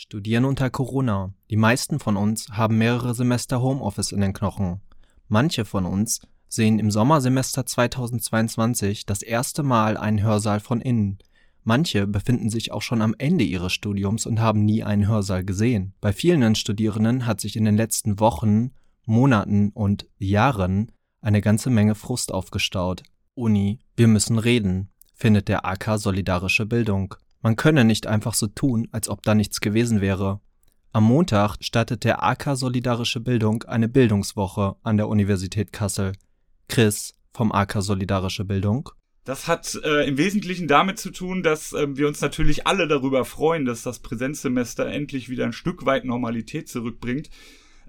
Studieren unter Corona. Die meisten von uns haben mehrere Semester Homeoffice in den Knochen. Manche von uns sehen im Sommersemester 2022 das erste Mal einen Hörsaal von innen. Manche befinden sich auch schon am Ende ihres Studiums und haben nie einen Hörsaal gesehen. Bei vielen Studierenden hat sich in den letzten Wochen, Monaten und Jahren eine ganze Menge Frust aufgestaut. Uni, wir müssen reden, findet der AK Solidarische Bildung. Man könne nicht einfach so tun, als ob da nichts gewesen wäre. Am Montag startet der AK Solidarische Bildung eine Bildungswoche an der Universität Kassel. Chris vom AK Solidarische Bildung. Das hat äh, im Wesentlichen damit zu tun, dass äh, wir uns natürlich alle darüber freuen, dass das Präsenzsemester endlich wieder ein Stück weit Normalität zurückbringt.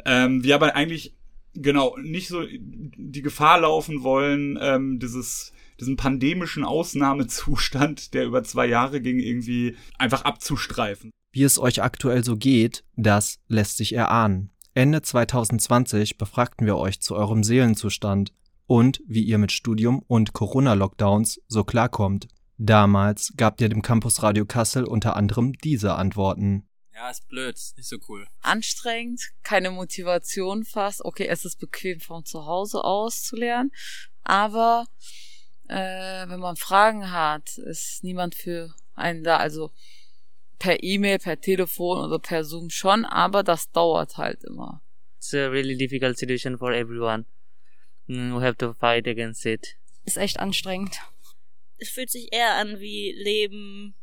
Ähm, wir aber eigentlich genau nicht so die Gefahr laufen wollen, ähm, dieses diesen pandemischen Ausnahmezustand, der über zwei Jahre ging, irgendwie einfach abzustreifen. Wie es euch aktuell so geht, das lässt sich erahnen. Ende 2020 befragten wir euch zu eurem Seelenzustand und wie ihr mit Studium und Corona-Lockdowns so klarkommt. Damals gabt ihr dem Campus Radio Kassel unter anderem diese Antworten. Ja, ist blöd, ist nicht so cool. Anstrengend, keine Motivation fast. Okay, es ist bequem von zu Hause aus zu lernen, aber äh, wenn man Fragen hat, ist niemand für einen da. Also per E-Mail, per Telefon oder per Zoom schon, aber das dauert halt immer. It's a really difficult situation for everyone. Mm, we have to fight against it. Ist echt anstrengend. Es fühlt sich eher an wie Leben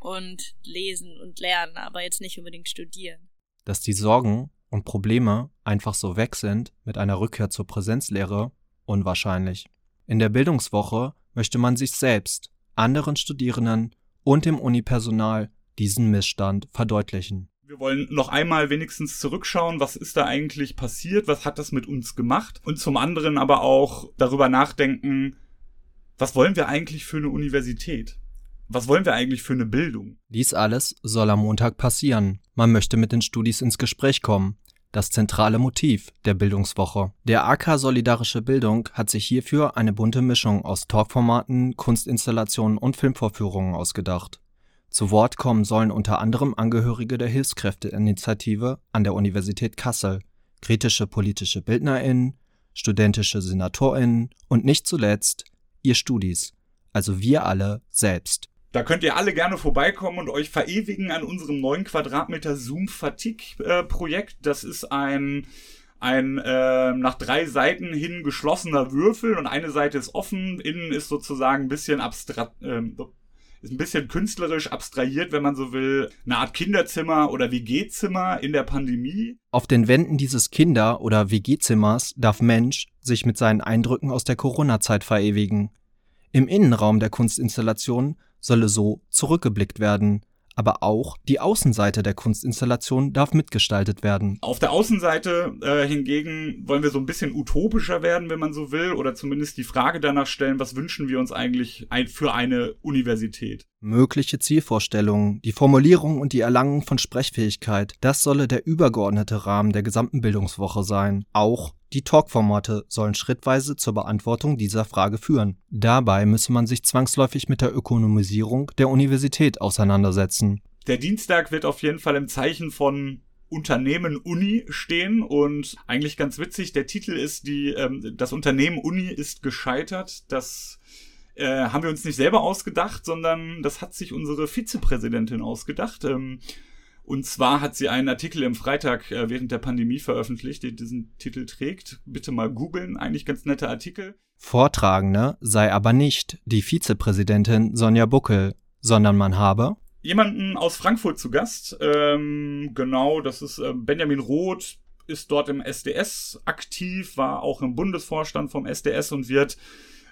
und Lesen und Lernen, aber jetzt nicht unbedingt studieren. Dass die Sorgen und Probleme einfach so weg sind mit einer Rückkehr zur Präsenzlehre, unwahrscheinlich. In der Bildungswoche möchte man sich selbst, anderen Studierenden und dem Unipersonal diesen Missstand verdeutlichen. Wir wollen noch einmal wenigstens zurückschauen, was ist da eigentlich passiert, was hat das mit uns gemacht und zum anderen aber auch darüber nachdenken, was wollen wir eigentlich für eine Universität? Was wollen wir eigentlich für eine Bildung? Dies alles soll am Montag passieren. Man möchte mit den Studis ins Gespräch kommen das zentrale Motiv der Bildungswoche. Der AK Solidarische Bildung hat sich hierfür eine bunte Mischung aus Talkformaten, Kunstinstallationen und Filmvorführungen ausgedacht. Zu Wort kommen sollen unter anderem Angehörige der Hilfskräfteinitiative an der Universität Kassel, kritische politische BildnerInnen, studentische SenatorInnen und nicht zuletzt ihr Studis, also wir alle selbst. Da könnt ihr alle gerne vorbeikommen und euch verewigen an unserem neuen Quadratmeter Zoom Fatigue Projekt. Das ist ein ein äh, nach drei Seiten hin geschlossener Würfel und eine Seite ist offen. Innen ist sozusagen ein bisschen abstrakt, äh, ist ein bisschen künstlerisch abstrahiert, wenn man so will, eine Art Kinderzimmer oder WG-Zimmer in der Pandemie. Auf den Wänden dieses Kinder- oder WG-Zimmers darf Mensch sich mit seinen Eindrücken aus der Corona-Zeit verewigen. Im Innenraum der Kunstinstallation solle so zurückgeblickt werden, aber auch die Außenseite der Kunstinstallation darf mitgestaltet werden. Auf der Außenseite äh, hingegen wollen wir so ein bisschen utopischer werden, wenn man so will, oder zumindest die Frage danach stellen, was wünschen wir uns eigentlich ein, für eine Universität? Mögliche Zielvorstellungen, die Formulierung und die Erlangung von Sprechfähigkeit, das solle der übergeordnete Rahmen der gesamten Bildungswoche sein. Auch die Talkformate sollen schrittweise zur Beantwortung dieser Frage führen. Dabei müsse man sich zwangsläufig mit der Ökonomisierung der Universität auseinandersetzen. Der Dienstag wird auf jeden Fall im Zeichen von Unternehmen Uni stehen und eigentlich ganz witzig, der Titel ist die, ähm, das Unternehmen Uni ist gescheitert. Das äh, haben wir uns nicht selber ausgedacht, sondern das hat sich unsere Vizepräsidentin ausgedacht. Ähm, und zwar hat sie einen Artikel im Freitag äh, während der Pandemie veröffentlicht, der diesen Titel trägt. Bitte mal googeln, eigentlich ganz netter Artikel. Vortragende sei aber nicht die Vizepräsidentin Sonja Buckel, sondern man habe jemanden aus Frankfurt zu Gast. Ähm, genau, das ist äh, Benjamin Roth, ist dort im SDS aktiv, war auch im Bundesvorstand vom SDS und wird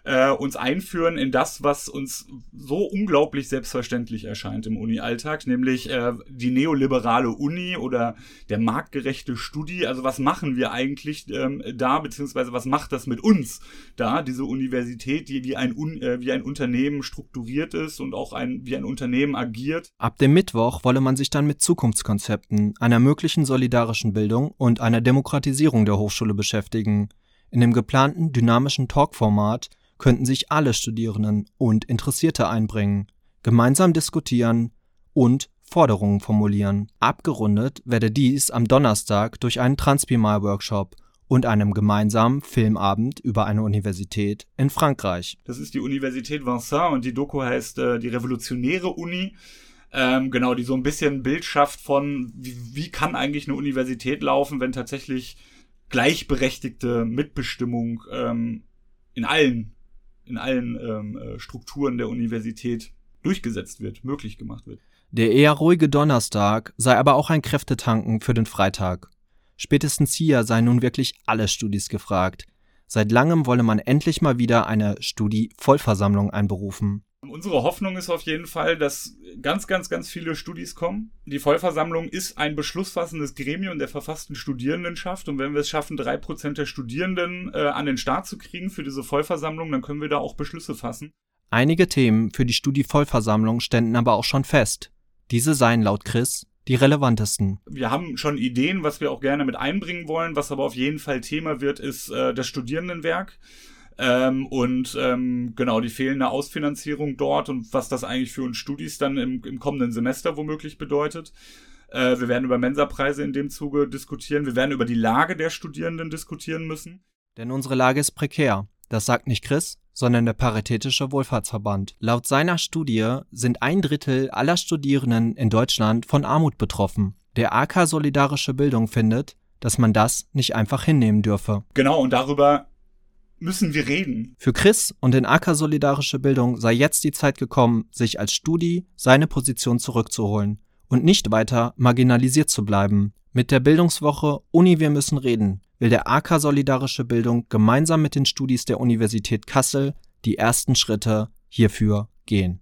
äh, uns einführen in das, was uns so unglaublich selbstverständlich erscheint im Uni-Alltag, nämlich äh, die neoliberale Uni oder der marktgerechte Studi. Also was machen wir eigentlich ähm, da, beziehungsweise was macht das mit uns da, diese Universität, die wie ein, Un äh, wie ein Unternehmen strukturiert ist und auch ein, wie ein Unternehmen agiert. Ab dem Mittwoch wolle man sich dann mit Zukunftskonzepten, einer möglichen solidarischen Bildung und einer Demokratisierung der Hochschule beschäftigen. In dem geplanten dynamischen Talkformat könnten sich alle Studierenden und Interessierte einbringen, gemeinsam diskutieren und Forderungen formulieren. Abgerundet werde dies am Donnerstag durch einen Transpimal-Workshop und einem gemeinsamen Filmabend über eine Universität in Frankreich. Das ist die Universität Vincennes und die Doku heißt äh, die Revolutionäre Uni. Ähm, genau, die so ein bisschen ein Bild schafft von, wie, wie kann eigentlich eine Universität laufen, wenn tatsächlich gleichberechtigte Mitbestimmung ähm, in allen, in allen ähm, äh, Strukturen der Universität durchgesetzt wird, möglich gemacht wird. Der eher ruhige Donnerstag sei aber auch ein Kräftetanken für den Freitag. Spätestens hier seien nun wirklich alle Studis gefragt. Seit langem wolle man endlich mal wieder eine Studi-Vollversammlung einberufen. Unsere Hoffnung ist auf jeden Fall, dass ganz, ganz, ganz viele Studis kommen. Die Vollversammlung ist ein beschlussfassendes Gremium der verfassten Studierendenschaft. Und wenn wir es schaffen, drei Prozent der Studierenden äh, an den Start zu kriegen für diese Vollversammlung, dann können wir da auch Beschlüsse fassen. Einige Themen für die Studi-Vollversammlung ständen aber auch schon fest. Diese seien laut Chris die relevantesten. Wir haben schon Ideen, was wir auch gerne mit einbringen wollen. Was aber auf jeden Fall Thema wird, ist äh, das Studierendenwerk. Ähm, und ähm, genau die fehlende Ausfinanzierung dort und was das eigentlich für uns Studis dann im, im kommenden Semester womöglich bedeutet. Äh, wir werden über Mensapreise in dem Zuge diskutieren. Wir werden über die Lage der Studierenden diskutieren müssen. Denn unsere Lage ist prekär. Das sagt nicht Chris, sondern der Paritätische Wohlfahrtsverband. Laut seiner Studie sind ein Drittel aller Studierenden in Deutschland von Armut betroffen. Der AK Solidarische Bildung findet, dass man das nicht einfach hinnehmen dürfe. Genau, und darüber müssen wir reden. Für Chris und den AK Solidarische Bildung sei jetzt die Zeit gekommen, sich als Studi seine Position zurückzuholen und nicht weiter marginalisiert zu bleiben. Mit der Bildungswoche Uni Wir müssen reden will der AK Solidarische Bildung gemeinsam mit den Studis der Universität Kassel die ersten Schritte hierfür gehen.